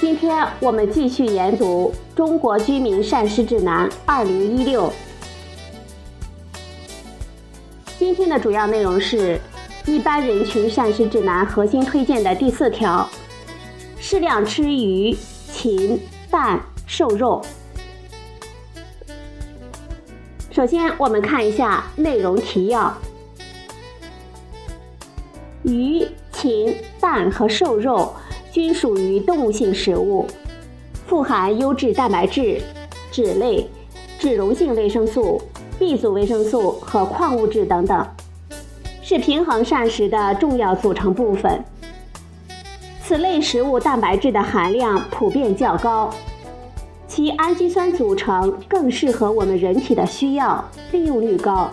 今天我们继续研读《中国居民膳食指南（二零一六）》。今天的主要内容是一般人群膳食指南核心推荐的第四条：适量吃鱼、禽、蛋、瘦肉。首先，我们看一下内容提要：鱼、禽、蛋和瘦肉均属于动物性食物，富含优质蛋白质、脂类、脂溶性维生素、B 族维生素和矿物质等等，是平衡膳食的重要组成部分。此类食物蛋白质的含量普遍较高。其氨基酸组成更适合我们人体的需要，利用率高，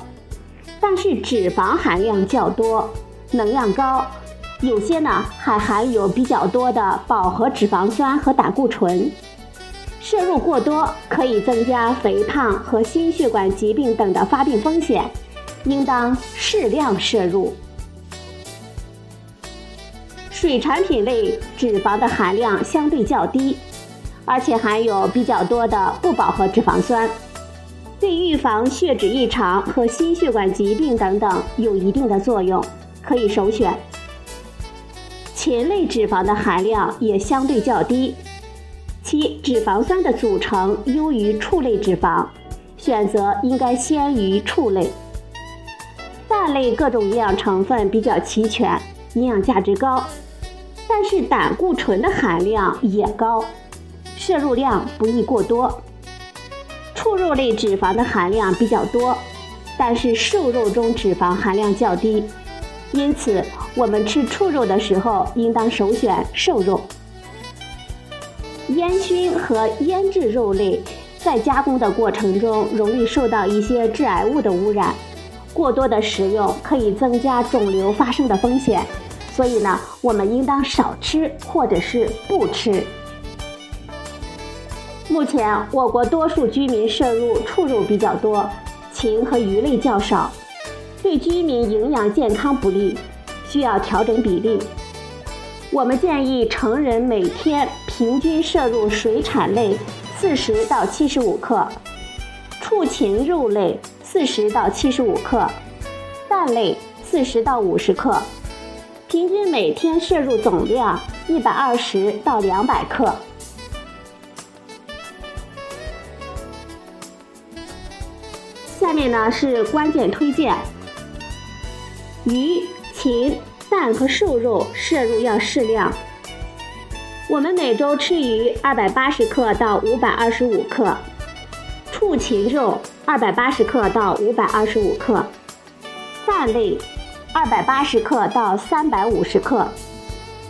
但是脂肪含量较多，能量高，有些呢还含有比较多的饱和脂肪酸和胆固醇，摄入过多可以增加肥胖和心血管疾病等的发病风险，应当适量摄入。水产品类脂肪的含量相对较低。而且含有比较多的不饱和脂肪酸，对预防血脂异常和心血管疾病等等有一定的作用，可以首选。禽类脂肪的含量也相对较低，其脂肪酸的组成优于畜类脂肪，选择应该先于畜类。蛋类各种营养成分比较齐全，营养价值高，但是胆固醇的含量也高。摄入量不宜过多。畜肉类脂肪的含量比较多，但是瘦肉中脂肪含量较低，因此我们吃畜肉的时候应当首选瘦肉。烟熏和腌制肉类在加工的过程中容易受到一些致癌物的污染，过多的食用可以增加肿瘤发生的风险，所以呢，我们应当少吃或者是不吃。目前，我国多数居民摄入畜肉比较多，禽和鱼类较少，对居民营养健康不利，需要调整比例。我们建议成人每天平均摄入水产类四十到七十五克，畜禽肉类四十到七十五克，蛋类四十到五十克，平均每天摄入总量一百二十到两百克。下面呢是关键推荐：鱼、禽、蛋和瘦肉摄入要适量。我们每周吃鱼二百八十克到五百二十五克，畜禽肉二百八十克到五百二十五克，蛋类二百八十克到三百五十克，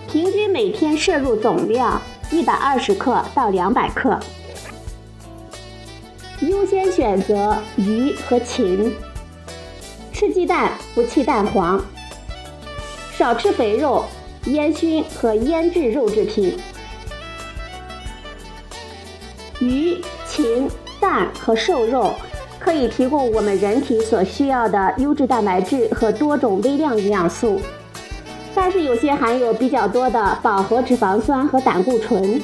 平均每天摄入总量一百二十克到两百克。优先选择鱼和禽，吃鸡蛋不弃蛋黄，少吃肥肉、烟熏和腌制肉制品。鱼、禽、蛋和瘦肉可以提供我们人体所需要的优质蛋白质和多种微量营养素，但是有些含有比较多的饱和脂肪酸和胆固醇，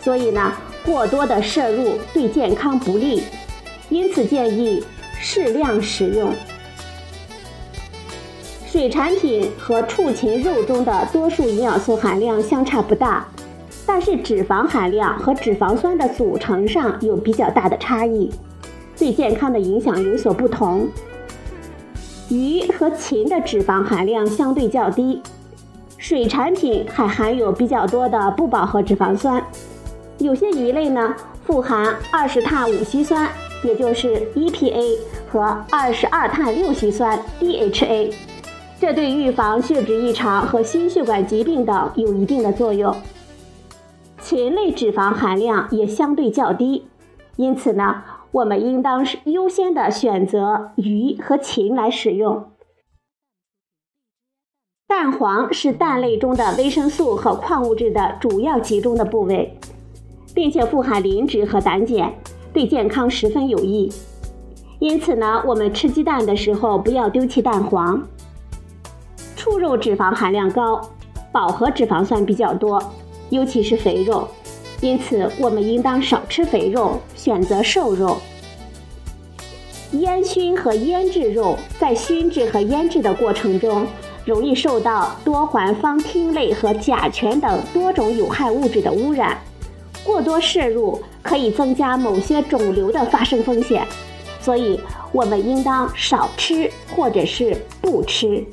所以呢。过多的摄入对健康不利，因此建议适量食用。水产品和畜禽肉中的多数营养素含量相差不大，但是脂肪含量和脂肪酸的组成上有比较大的差异，对健康的影响有所不同。鱼和禽的脂肪含量相对较低，水产品还含有比较多的不饱和脂肪酸。有些鱼类呢富含二十碳五烯酸，也就是 EPA 和二十二碳六烯酸 DHA，这对预防血脂异常和心血管疾病等有一定的作用。禽类脂肪含量也相对较低，因此呢，我们应当是优先的选择鱼和禽来使用。蛋黄是蛋类中的维生素和矿物质的主要集中的部位，并且富含磷脂和胆碱，对健康十分有益。因此呢，我们吃鸡蛋的时候不要丢弃蛋黄。畜肉脂肪含量高，饱和脂肪酸比较多，尤其是肥肉，因此我们应当少吃肥肉，选择瘦肉。烟熏和腌制肉在熏制和腌制的过程中，容易受到多环芳烃类和甲醛等多种有害物质的污染，过多摄入可以增加某些肿瘤的发生风险。所以，我们应当少吃或者是不吃。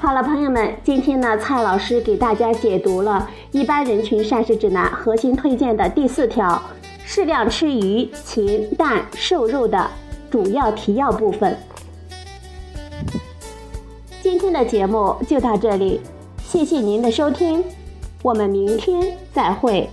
好了，朋友们，今天呢，蔡老师给大家解读了一般人群膳食指南核心推荐的第四条：适量吃鱼、禽、蛋、瘦肉的主要提要部分。今天的节目就到这里，谢谢您的收听，我们明天再会。